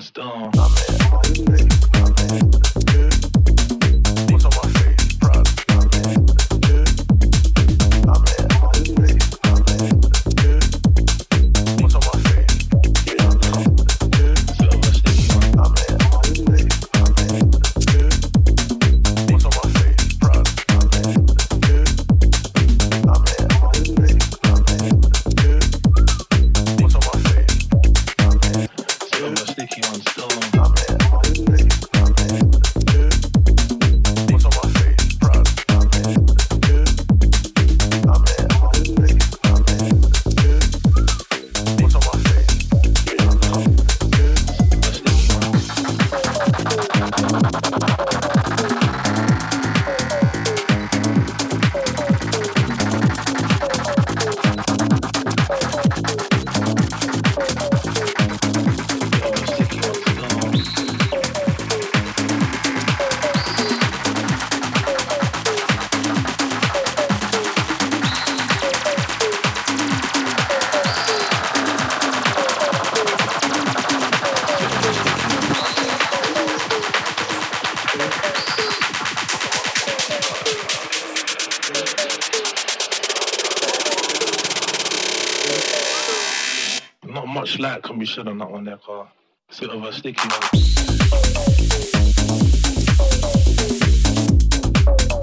sticky ones down. we should on that car. Of a sticky one.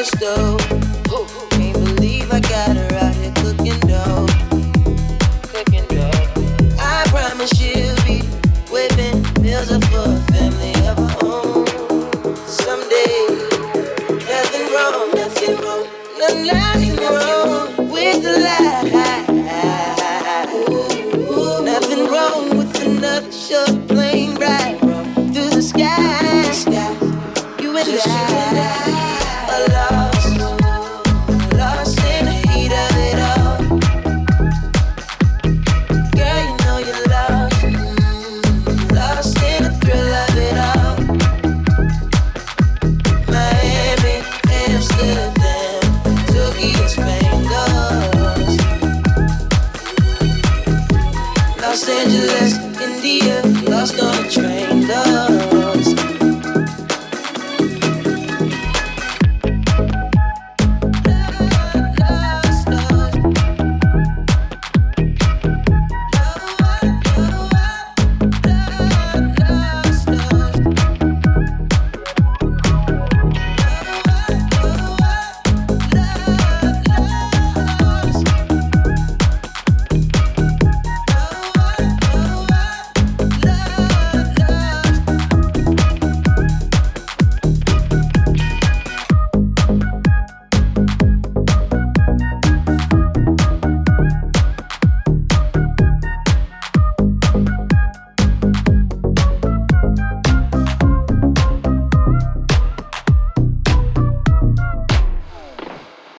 Los